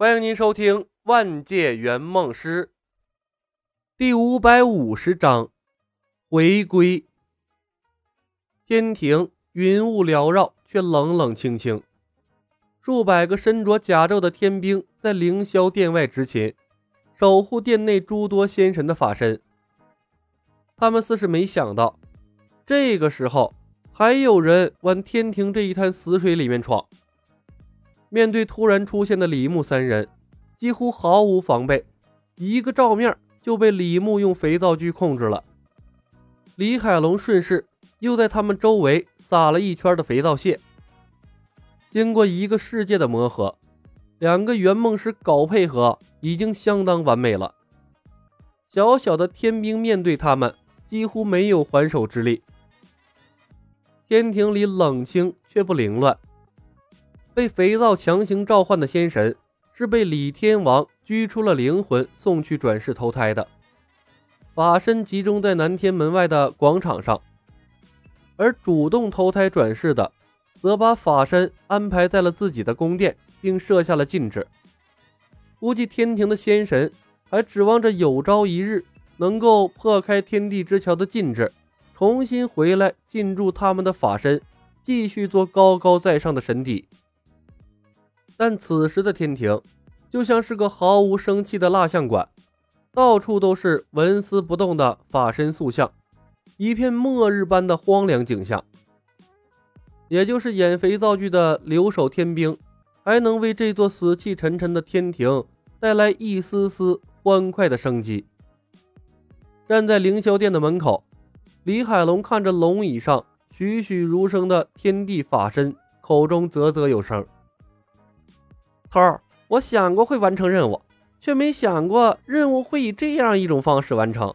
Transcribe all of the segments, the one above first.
欢迎您收听《万界圆梦师》第五百五十章回归。天庭云雾缭绕，却冷冷清清。数百个身着甲胄的天兵在凌霄殿外执勤，守护殿内诸多仙神的法身。他们似是没想到，这个时候还有人往天庭这一滩死水里面闯。面对突然出现的李牧三人，几乎毫无防备，一个照面就被李牧用肥皂剧控制了。李海龙顺势又在他们周围撒了一圈的肥皂屑。经过一个世界的磨合，两个圆梦师搞配合已经相当完美了。小小的天兵面对他们几乎没有还手之力。天庭里冷清却不凌乱。被肥皂强行召唤的仙神，是被李天王拘出了灵魂，送去转世投胎的。法身集中在南天门外的广场上，而主动投胎转世的，则把法身安排在了自己的宫殿，并设下了禁制。估计天庭的仙神还指望着有朝一日能够破开天地之桥的禁制，重新回来进驻他们的法身，继续做高高在上的神邸。但此时的天庭就像是个毫无生气的蜡像馆，到处都是纹丝不动的法身塑像，一片末日般的荒凉景象。也就是演肥皂剧的留守天兵，还能为这座死气沉沉的天庭带来一丝丝欢快的生机。站在凌霄殿的门口，李海龙看着龙椅上栩栩如生的天地法身，口中啧啧有声。头儿，我想过会完成任务，却没想过任务会以这样一种方式完成。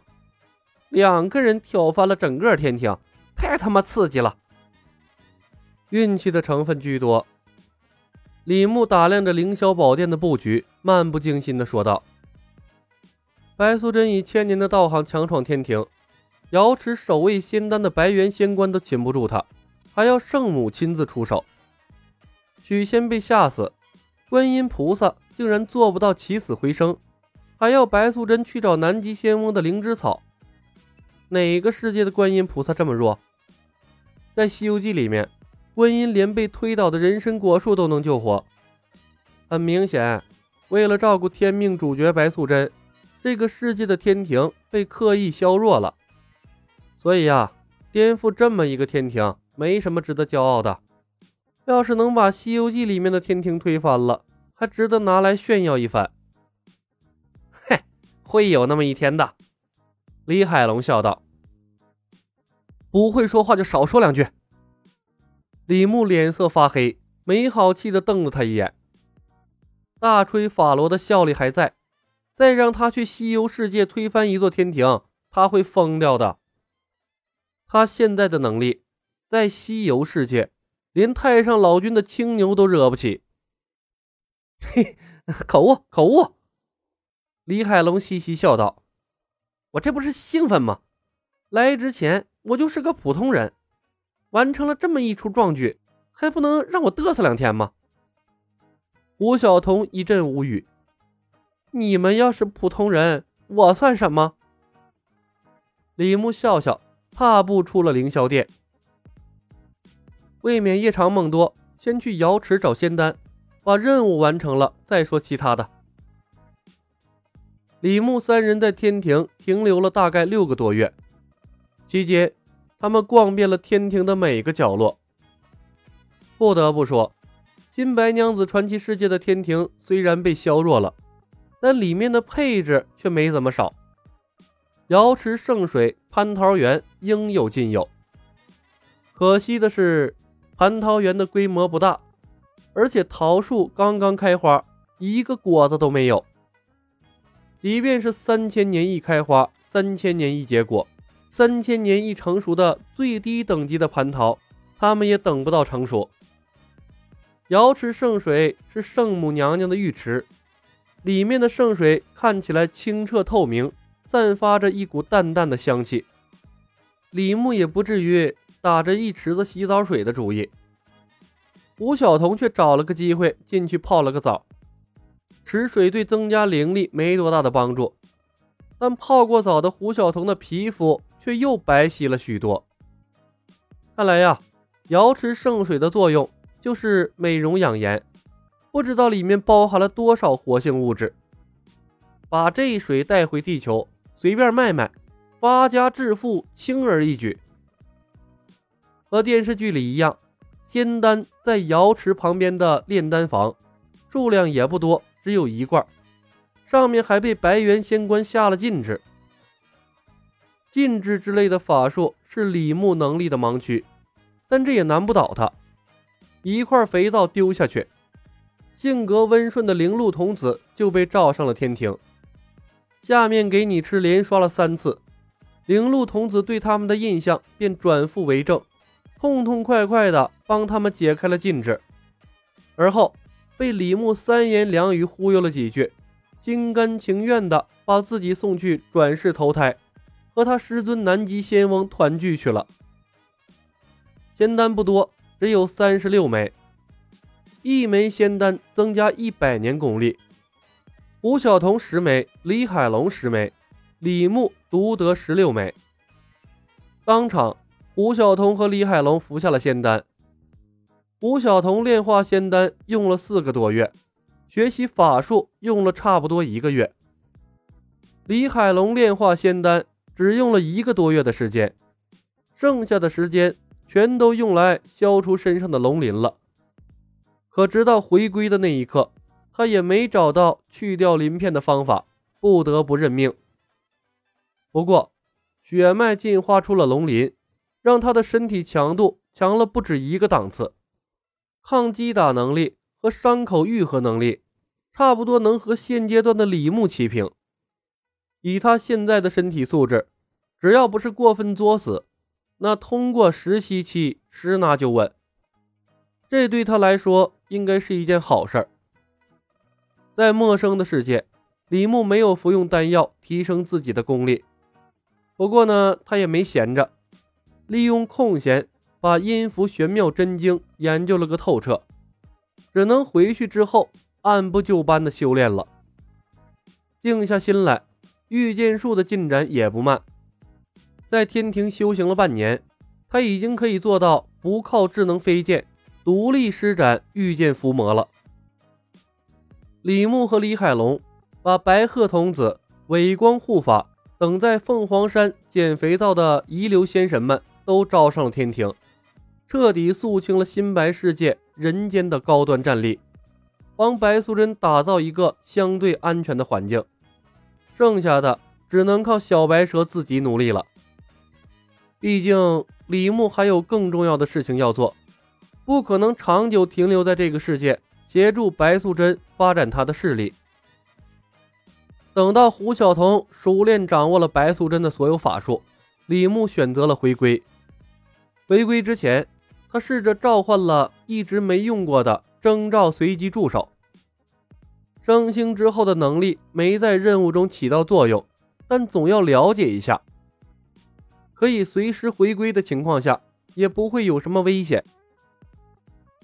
两个人挑翻了整个天庭，太他妈刺激了！运气的成分居多。李牧打量着凌霄宝殿的布局，漫不经心地说道：“白素贞以千年的道行强闯天庭，瑶池守卫仙丹的白猿仙官都擒不住她，还要圣母亲自出手。许仙被吓死。”观音菩萨竟然做不到起死回生，还要白素贞去找南极仙翁的灵芝草。哪个世界的观音菩萨这么弱？在《西游记》里面，观音连被推倒的人参果树都能救活。很明显，为了照顾天命主角白素贞，这个世界的天庭被刻意削弱了。所以啊，颠覆这么一个天庭，没什么值得骄傲的。要是能把《西游记》里面的天庭推翻了，还值得拿来炫耀一番。嘿，会有那么一天的。李海龙笑道：“不会说话就少说两句。”李牧脸色发黑，没好气的瞪了他一眼。大吹法罗的效力还在，再让他去西游世界推翻一座天庭，他会疯掉的。他现在的能力，在西游世界。连太上老君的青牛都惹不起，嘿，口误，口误。李海龙嘻嘻笑道：“我这不是兴奋吗？来之前我就是个普通人，完成了这么一出壮举，还不能让我嘚瑟两天吗？”吴晓彤一阵无语：“你们要是普通人，我算什么？”李牧笑笑，踏步出了凌霄殿。未免夜长梦多，先去瑶池找仙丹，把任务完成了再说其他的。李牧三人在天庭停留了大概六个多月，期间他们逛遍了天庭的每个角落。不得不说，新白娘子传奇世界的天庭虽然被削弱了，但里面的配置却没怎么少。瑶池圣水、蟠桃园应有尽有。可惜的是。蟠桃园的规模不大，而且桃树刚刚开花，一个果子都没有。即便是三千年一开花，三千年一结果，三千年一成熟的最低等级的蟠桃，他们也等不到成熟。瑶池圣水是圣母娘娘的浴池，里面的圣水看起来清澈透明，散发着一股淡淡的香气。李牧也不至于。打着一池子洗澡水的主意，吴晓彤却找了个机会进去泡了个澡。池水对增加灵力没多大的帮助，但泡过澡的胡晓彤的皮肤却又白皙了许多。看来呀，瑶池圣水的作用就是美容养颜，不知道里面包含了多少活性物质。把这水带回地球，随便卖卖，发家致富轻而易举。和电视剧里一样，仙丹在瑶池旁边的炼丹房，数量也不多，只有一罐，上面还被白猿仙官下了禁制。禁制之类的法术是李牧能力的盲区，但这也难不倒他。一块肥皂丢下去，性格温顺的灵鹿童子就被召上了天庭。下面给你吃连刷了三次，灵鹿童子对他们的印象便转负为正。痛痛快快地帮他们解开了禁制，而后被李牧三言两语忽悠了几句，心甘情愿地把自己送去转世投胎，和他师尊南极仙翁团聚去了。仙丹不多，只有三十六枚，一枚仙丹增加一百年功力。胡晓彤十枚，李海龙十枚，李牧独得十六枚，当场。吴晓彤和李海龙服下了仙丹。吴晓彤炼化仙丹用了四个多月，学习法术用了差不多一个月。李海龙炼化仙丹只用了一个多月的时间，剩下的时间全都用来消除身上的龙鳞了。可直到回归的那一刻，他也没找到去掉鳞片的方法，不得不认命。不过，血脉进化出了龙鳞。让他的身体强度强了不止一个档次，抗击打能力和伤口愈合能力差不多能和现阶段的李牧齐平。以他现在的身体素质，只要不是过分作死，那通过实习期十拿九稳。这对他来说应该是一件好事儿。在陌生的世界，李牧没有服用丹药提升自己的功力，不过呢，他也没闲着。利用空闲，把阴符玄妙真经研究了个透彻，只能回去之后按部就班的修炼了。静下心来，御剑术的进展也不慢，在天庭修行了半年，他已经可以做到不靠智能飞剑，独立施展御剑伏魔了。李牧和李海龙把白鹤童子、伟光护法等在凤凰山捡肥皂的遗留仙神们。都招上了天庭，彻底肃清了新白世界人间的高端战力，帮白素贞打造一个相对安全的环境。剩下的只能靠小白蛇自己努力了。毕竟李牧还有更重要的事情要做，不可能长久停留在这个世界，协助白素贞发展他的势力。等到胡晓彤熟练掌握了白素贞的所有法术，李牧选择了回归。回归之前，他试着召唤了一直没用过的征兆随机助手。升星之后的能力没在任务中起到作用，但总要了解一下。可以随时回归的情况下，也不会有什么危险。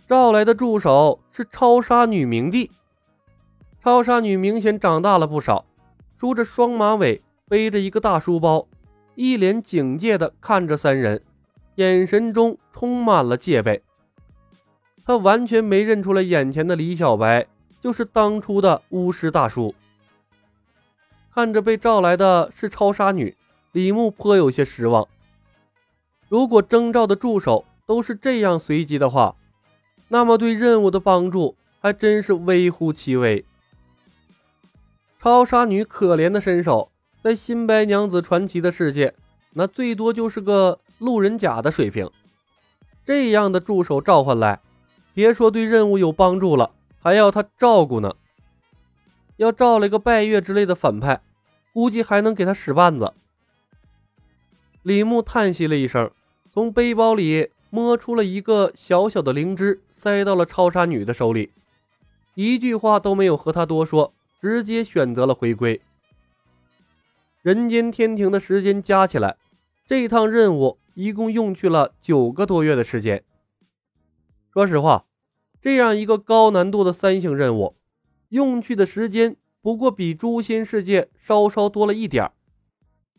召来的助手是超杀女明帝。超杀女明显长大了不少，梳着双马尾，背着一个大书包，一脸警戒地看着三人。眼神中充满了戒备，他完全没认出来眼前的李小白就是当初的巫师大叔。看着被召来的是超杀女，李牧颇有些失望。如果征召的助手都是这样随机的话，那么对任务的帮助还真是微乎其微。超杀女可怜的身手，在新白娘子传奇的世界，那最多就是个。路人甲的水平，这样的助手召唤来，别说对任务有帮助了，还要他照顾呢。要召来个拜月之类的反派，估计还能给他使绊子。李牧叹息了一声，从背包里摸出了一个小小的灵芝，塞到了超杀女的手里，一句话都没有和他多说，直接选择了回归。人间天庭的时间加起来，这一趟任务。一共用去了九个多月的时间。说实话，这样一个高难度的三星任务，用去的时间不过比诛仙世界稍稍多了一点儿，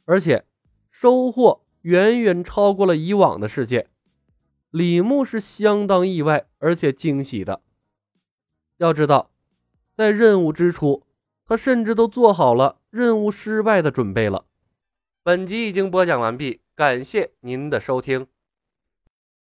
而且收获远远超过了以往的世界。李牧是相当意外而且惊喜的。要知道，在任务之初，他甚至都做好了任务失败的准备了。本集已经播讲完毕，感谢您的收听。